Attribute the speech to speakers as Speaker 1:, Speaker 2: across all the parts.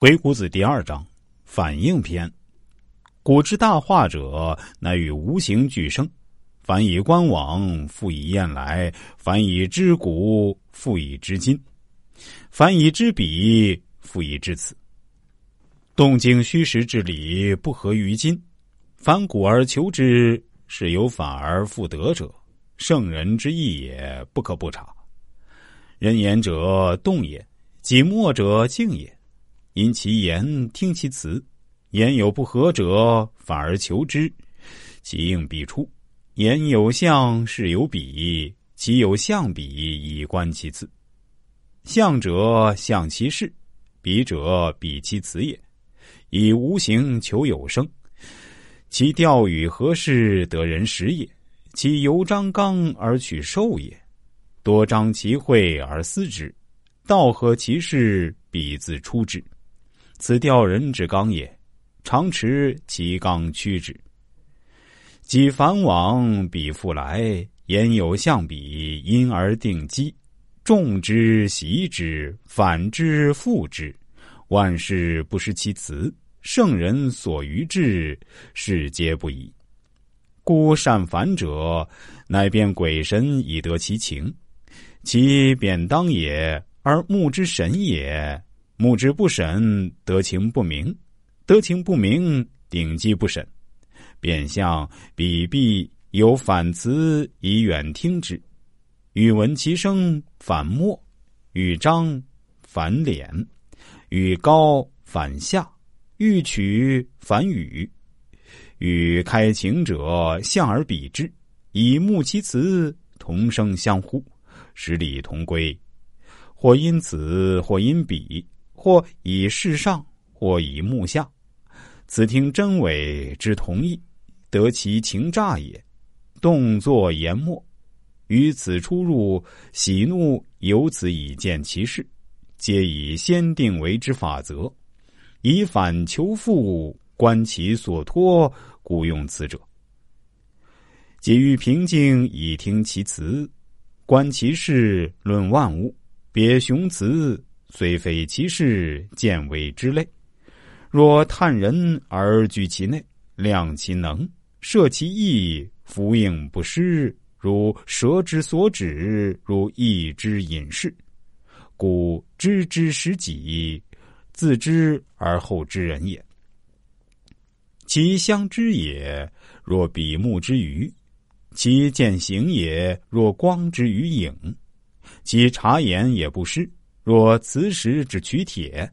Speaker 1: 鬼谷子第二章反应篇：古之大化者，乃与无形俱生。凡以观往，复以验来；凡以知古，复以知今；凡以知彼，复以知此。动静虚实之理，不合于今。凡古而求之，是有反而复得者。圣人之意也，不可不察。人言者动也，己默者静也。因其言听其辞，言有不合者，反而求之，其应必出；言有象，事有比，其有象比以观其辞。象者象其事，比者比其辞也。以无形求有声，其调与何事得人识也？其由张刚而取受也？多张其会而思之，道合其事，彼自出之。此调人之刚也，常持其刚屈之。即反往，彼复来，言有象比，因而定机。众之习之，反之复之，万事不失其辞。圣人所于志，世皆不已。故善反者，乃变鬼神以得其情。其便当也，而目之神也。目之不审，得情不明；得情不明，顶机不审。变相比必有反词，以远听之。欲闻其声，反默；欲张，反敛；欲高，反下；欲取，反语。欲开情者，向而比之，以目其词，同声相呼，使理同归。或因此，或因彼。或以事上，或以目下，此听真伪之同意，得其情诈也。动作言默，于此出入，喜怒由此以见其事，皆以先定为之法则，以反求复，观其所托，故用此者。即于平静以听其辞，观其事，论万物，别雄雌。虽非其事，见微之类。若探人而居其内，量其能，摄其意，福应不失，如蛇之所指，如意之隐士。故知之识己，自知而后知人也。其相知也，若比目之鱼；其见行也，若光之于影；其察言也不失。若磁石之取铁，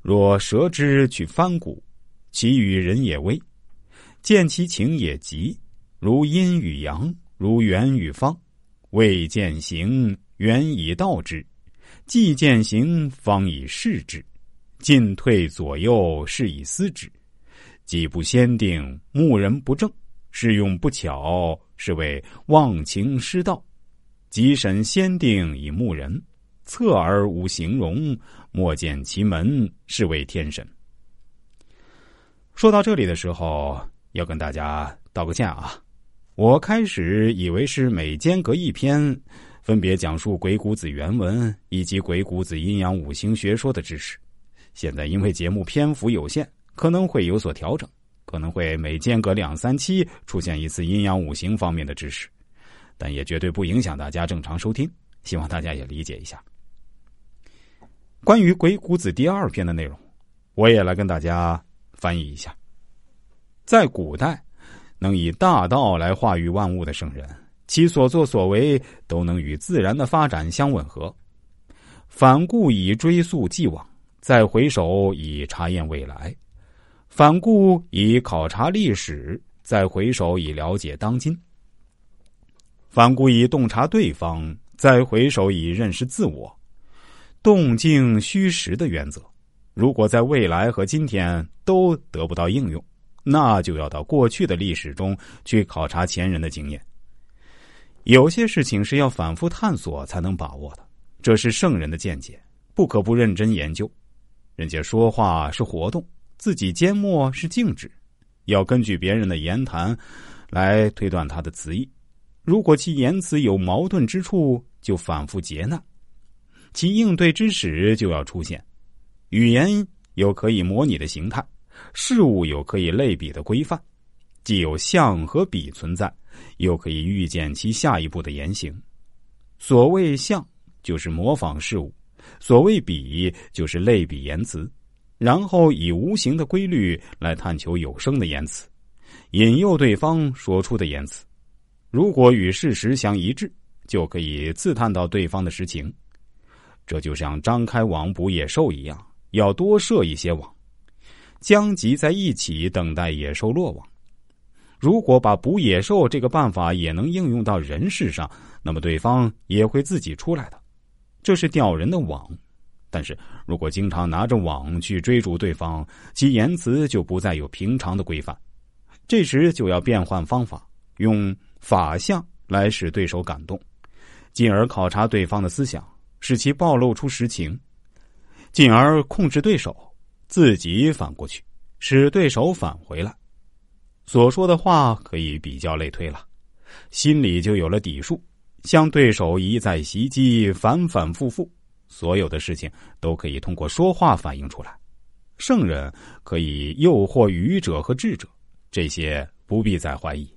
Speaker 1: 若蛇之取翻骨，其与人也微，见其情也急，如阴与阳，如圆与方。未见行，远以道之；既见行，方以事之。进退左右，是以思之。既不先定，目人不正，事用不巧，是谓忘情失道。即审先定以目人。侧而无形容，莫见其门，是为天神。说到这里的时候，要跟大家道个歉啊！我开始以为是每间隔一篇，分别讲述《鬼谷子》原文以及《鬼谷子》阴阳五行学说的知识。现在因为节目篇幅有限，可能会有所调整，可能会每间隔两三期出现一次阴阳五行方面的知识，但也绝对不影响大家正常收听。希望大家也理解一下。关于《鬼谷子》第二篇的内容，我也来跟大家翻译一下。在古代，能以大道来化育万物的圣人，其所作所为都能与自然的发展相吻合。反顾以追溯既往，再回首以查验未来；反顾以考察历史，再回首以了解当今；反顾以洞察对方，再回首以认识自我。动静虚实的原则，如果在未来和今天都得不到应用，那就要到过去的历史中去考察前人的经验。有些事情是要反复探索才能把握的，这是圣人的见解，不可不认真研究。人家说话是活动，自己缄默是静止，要根据别人的言谈来推断他的词意。如果其言辞有矛盾之处，就反复诘难。其应对之时就要出现，语言有可以模拟的形态，事物有可以类比的规范，既有象和比存在，又可以预见其下一步的言行。所谓象，就是模仿事物；所谓比，就是类比言辞。然后以无形的规律来探求有声的言辞，引诱对方说出的言辞。如果与事实相一致，就可以自探到对方的实情。这就像张开网捕野兽一样，要多设一些网，将集在一起等待野兽落网。如果把捕野兽这个办法也能应用到人事上，那么对方也会自己出来的。这是钓人的网。但是如果经常拿着网去追逐对方，其言辞就不再有平常的规范。这时就要变换方法，用法相来使对手感动，进而考察对方的思想，使其暴露出实情，进而控制对手，自己反过去，使对手返回来。所说的话可以比较类推了，心里就有了底数，向对手一再袭击，反反复复。所有的事情都可以通过说话反映出来。圣人可以诱惑愚者和智者，这些不必再怀疑。